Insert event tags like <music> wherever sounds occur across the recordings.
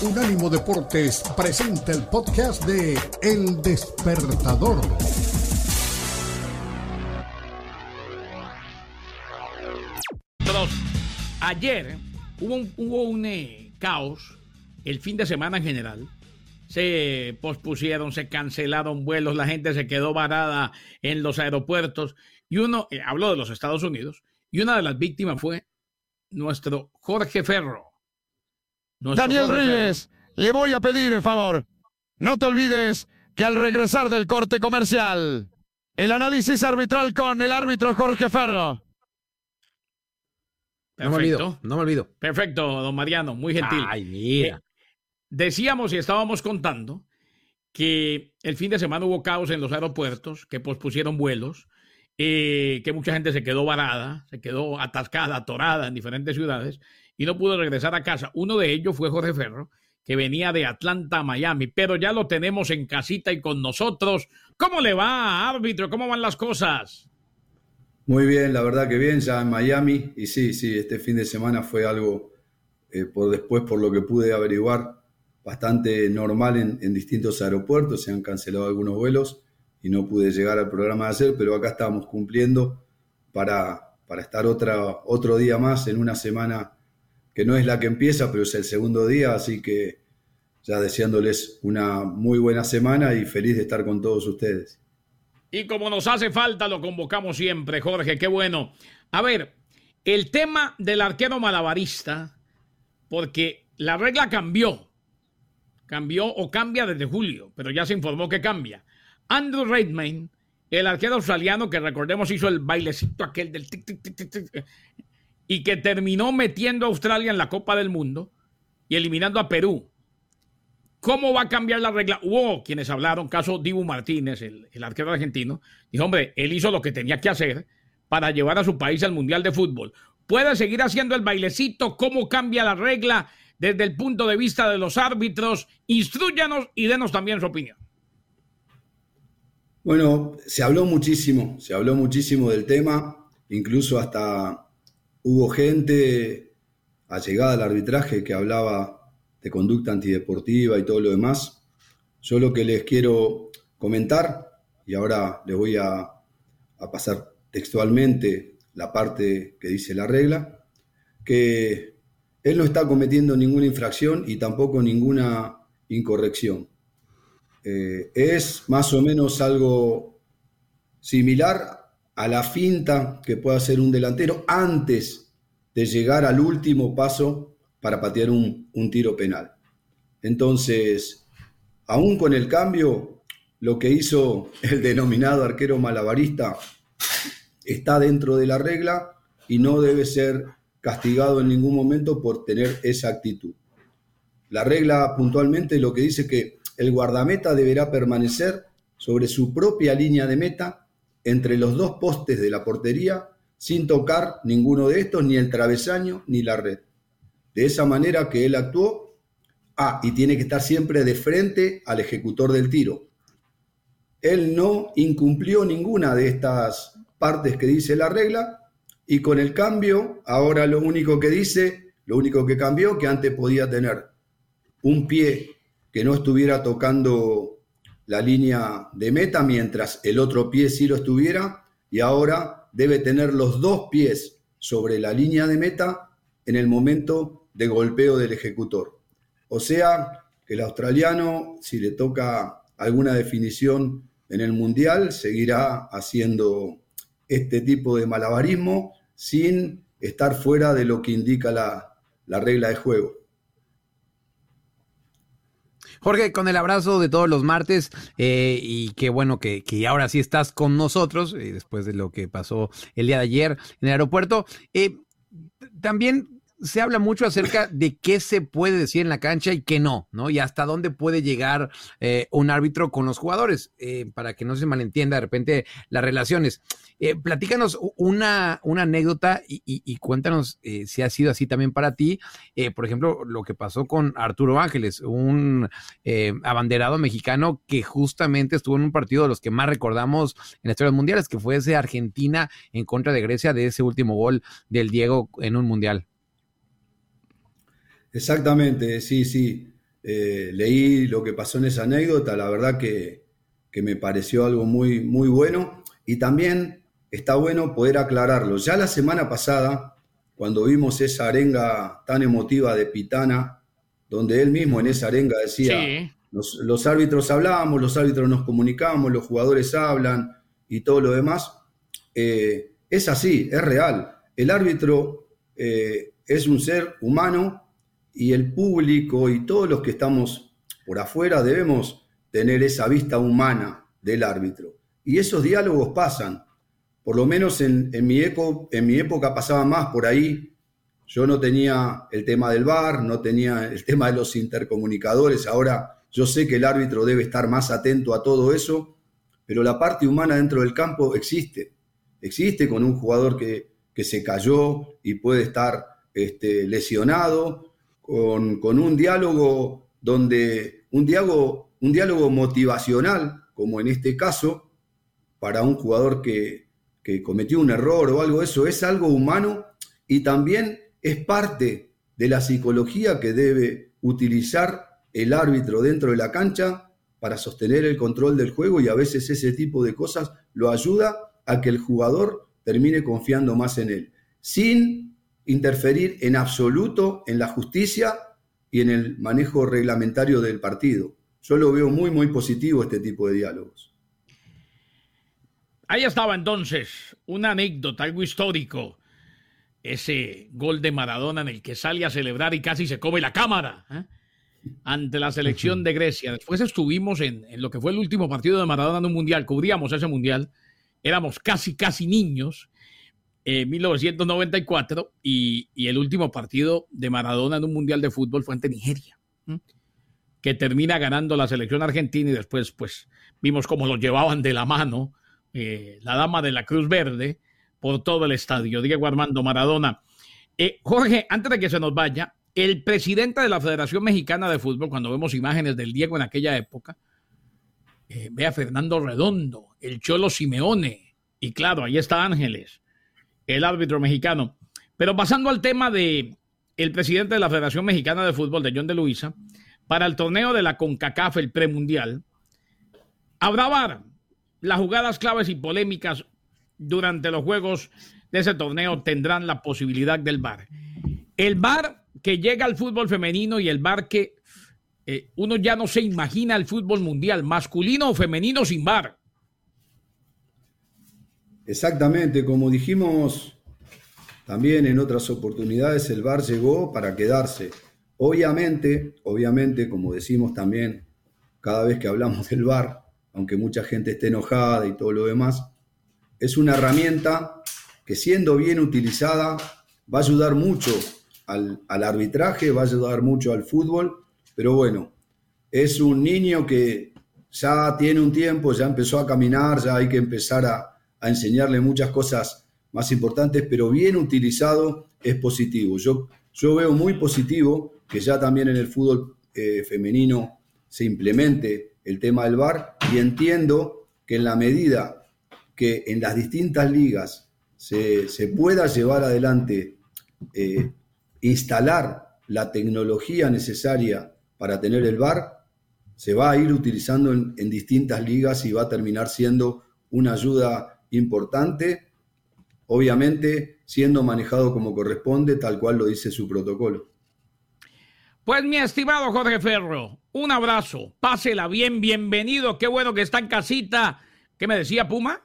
Unánimo Deportes presenta el podcast de El Despertador. Ayer hubo un, eh, caos, el fin de semana en general. Se pospusieron, se cancelaron vuelos, la gente se quedó varada en los aeropuertos. Y uno, eh, habló de los Estados Unidos, y una de las víctimas fue nuestro Jorge Ferro. Daniel Reyes, le voy a pedir el favor. No te olvides que al regresar del corte comercial, el análisis arbitral con el árbitro Jorge Ferro. No me olvido, no me olvido. Perfecto, don Mariano, muy gentil. Ay, mira. Eh, decíamos y estábamos contando que el fin de semana hubo caos en los aeropuertos, que pospusieron vuelos, eh, que mucha gente se quedó varada, se quedó atascada, atorada en diferentes ciudades y no pudo regresar a casa. Uno de ellos fue Jorge Ferro, que venía de Atlanta a Miami, pero ya lo tenemos en casita y con nosotros. ¿Cómo le va, árbitro? ¿Cómo van las cosas? Muy bien, la verdad que bien, ya en Miami. Y sí, sí, este fin de semana fue algo, eh, por después, por lo que pude averiguar, bastante normal en, distintos aeropuertos. Se han cancelado algunos vuelos y no pude llegar al programa de ayer, pero acá estamos cumpliendo para, para estar otra, otro día más en una semana que no es la que empieza, pero es el segundo día, así que ya deseándoles una muy buena semana y feliz de estar con todos ustedes. Y como nos hace falta, lo convocamos siempre, Jorge, qué bueno. A ver, el tema del arquero malabarista, porque la regla cambió, cambió o cambia desde julio, pero ya se informó que cambia. Andrew Redmayne, el arquero australiano que recordemos hizo el bailecito aquel del tic, tic, tic, tic, y que terminó metiendo a Australia en la Copa del Mundo y eliminando a Perú. ¿Cómo va a cambiar la regla? Hubo quienes hablaron, caso Dibu Martínez, el, el arquero argentino, dijo, hombre, él hizo lo que tenía que hacer para llevar a su país al Mundial de Fútbol. ¿Puede seguir haciendo el bailecito? ¿Cómo cambia la regla desde el punto de vista de los árbitros? Instruyanos y denos también su opinión. Bueno, se habló muchísimo, se habló muchísimo del tema, incluso hasta hubo gente allegada al arbitraje que hablaba de conducta antideportiva y todo lo demás. Yo lo que les quiero comentar, y ahora les voy a, pasar textualmente la parte que dice la regla, que él no está cometiendo ninguna infracción y tampoco ninguna incorrección. Eh, es más o menos algo similar a la finta que puede hacer un delantero antes de llegar al último paso para patear un, un tiro penal. Entonces, aún con el cambio, lo que hizo <laughs> el denominado arquero malabarista está dentro de la regla y no debe ser castigado en ningún momento por tener esa actitud. La regla puntualmente lo que dice que el guardameta deberá permanecer sobre su propia línea de meta entre los dos postes de la portería sin tocar ninguno de estos, ni el travesaño ni la red. De esa manera que él actuó, ah, y tiene que estar siempre de frente al ejecutor del tiro. Él no incumplió ninguna de estas partes que dice la regla y con el cambio, ahora lo único que dice, lo único que cambió, que antes podía tener un pie que no estuviera tocando la línea de meta mientras el otro pie sí lo estuviera y ahora debe tener los dos pies sobre la línea de meta en el momento de golpeo del ejecutor. O sea, que el australiano, si le toca alguna definición en el Mundial, seguirá haciendo este tipo de malabarismo sin estar fuera de lo que indica la, la regla de juego. Jorge, con el abrazo de todos los martes eh, y qué bueno que, que, ahora sí estás con nosotros eh, después de lo que pasó el día de ayer en el aeropuerto. Eh, también se habla mucho acerca de qué se puede decir en la cancha y qué no, ¿no? Y hasta dónde puede llegar eh, un árbitro con los jugadores, eh, para que no se malentienda de repente las relaciones. Eh, platícanos una, una anécdota y, y, y cuéntanos eh, si ha sido así también para ti. Por ejemplo, lo que pasó con Arturo Ángeles, un abanderado mexicano que justamente estuvo en un partido de los que más recordamos en la historia mundiales, que fue ese Argentina en contra de Grecia, de ese último gol del Diego en un mundial. Exactamente, sí, sí. eh, leí lo que pasó en esa anécdota, la verdad que, que me pareció algo muy, muy bueno y también está bueno poder aclararlo. Ya la semana pasada, cuando vimos esa arenga tan emotiva de Pitana, donde él mismo en esa arenga decía, los, árbitros hablamos, los árbitros nos comunicamos, los jugadores hablan y todo lo demás, eh, es así, es real. El árbitro eh, es un ser humano y el público y todos los que estamos por afuera debemos tener esa vista humana del árbitro. Y esos diálogos pasan. Por lo menos en, mi, en mi época pasaba más por ahí. Yo no tenía el tema del VAR, no tenía el <laughs> tema de los intercomunicadores. Ahora yo sé que el árbitro debe estar más atento a todo eso, pero la parte humana dentro del campo existe. Existe con un jugador que, que se cayó y puede estar este, lesionado, con, un diálogo donde un diálogo un diálogo motivacional, como en este caso, para un jugador que, cometió un error o algo, eso es algo humano y también es parte de la psicología que debe utilizar el árbitro dentro de la cancha para sostener el control del juego y a veces ese tipo de cosas lo ayuda a que el jugador termine confiando más en él, sin interferir en absoluto en la justicia y en el manejo reglamentario del partido. Yo lo veo muy, muy positivo este tipo de diálogos. Ahí estaba entonces una anécdota, algo histórico. Ese gol de Maradona en el que sale a celebrar y casi se come la cámara ¿eh? ante la selección de Grecia. Después estuvimos en, lo que fue el último partido de Maradona en un mundial, cubríamos ese mundial, éramos casi, casi niños, en 1994, y, y, el último partido de Maradona en un mundial de fútbol fue ante Nigeria que termina ganando la selección argentina y después pues vimos cómo lo llevaban de la mano eh, la dama de la Cruz Verde por todo el estadio, Diego Armando Maradona. Eh, Jorge, antes de que se nos vaya, el presidente de la Federación Mexicana de Fútbol, cuando vemos imágenes del Diego en aquella época, eh, ve a Fernando Redondo, el Cholo Simeone, y claro, ahí está Ángeles, el árbitro mexicano. Pero pasando al tema de el presidente de la Federación Mexicana de Fútbol, de John de Luisa, para el torneo de la CONCACAF, el premundial, habrá VAR. Las jugadas claves y polémicas durante los juegos de ese torneo tendrán la posibilidad del VAR. El VAR que llega al fútbol femenino y el VAR que eh, uno ya no se imagina el fútbol mundial, masculino o femenino sin VAR. Exactamente, como dijimos también en otras oportunidades, el VAR llegó para quedarse. Obviamente, obviamente, como decimos también cada vez que hablamos del VAR, aunque mucha gente esté enojada y todo lo demás, es una herramienta que siendo bien utilizada va a ayudar mucho al, arbitraje, va a ayudar mucho al fútbol, pero bueno, es un niño que ya tiene un tiempo, ya empezó a caminar, ya hay que empezar a, a enseñarle muchas cosas más importantes, pero bien utilizado es positivo. Yo, yo veo muy positivo que ya también en el fútbol eh, femenino se implemente el tema del VAR y entiendo que en la medida que en las distintas ligas se, pueda llevar adelante, eh, instalar la tecnología necesaria para tener el VAR, se va a ir utilizando en, en distintas ligas y va a terminar siendo una ayuda importante, obviamente siendo manejado como corresponde, tal cual lo dice su protocolo. Pues mi estimado Jorge Ferro, un abrazo, pásela bien, bienvenido, qué bueno que está en casita. ¿Qué me decía Puma?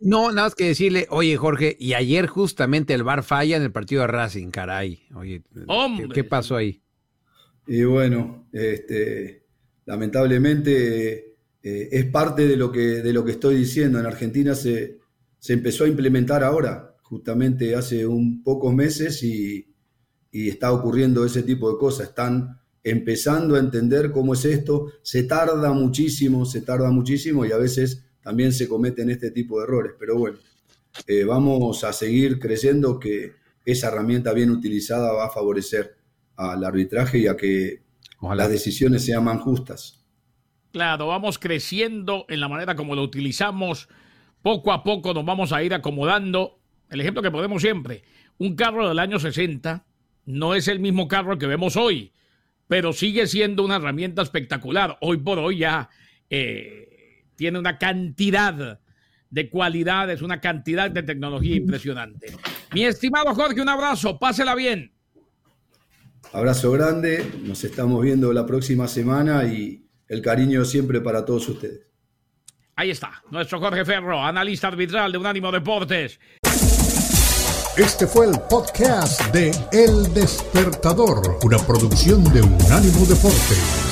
No, nada más que decirle, oye Jorge, y ayer justamente el bar falla en el partido de Racing, caray. Oye, ¿qué, pasó ahí? Y bueno, este, lamentablemente eh, es parte de lo, que, de lo que estoy diciendo. En Argentina se, se empezó a implementar ahora, justamente hace un pocos meses, y, y está ocurriendo ese tipo de cosas. Están empezando a entender cómo es esto. Se tarda muchísimo, se tarda muchísimo y a veces también se cometen este tipo de errores. Pero bueno, eh, vamos a seguir creyendo que esa herramienta bien utilizada va a favorecer al arbitraje y a que las decisiones sean más justas. Claro, vamos creciendo en la manera como lo utilizamos. Poco a poco nos vamos a ir acomodando. El ejemplo que podemos siempre, un carro del año 60 no es el mismo carro que vemos hoy. pero sigue siendo una herramienta espectacular. Hoy por hoy ya eh, tiene una cantidad de cualidades, una cantidad de tecnología impresionante. Mi estimado Jorge, un abrazo, pásela bien. Abrazo grande, nos estamos viendo la próxima semana y el cariño siempre para todos ustedes. Ahí está, nuestro Jorge Ferro, analista arbitral de Unánimo Deportes. Este fue el podcast de El Despertador, una producción de Unánimo Deportes.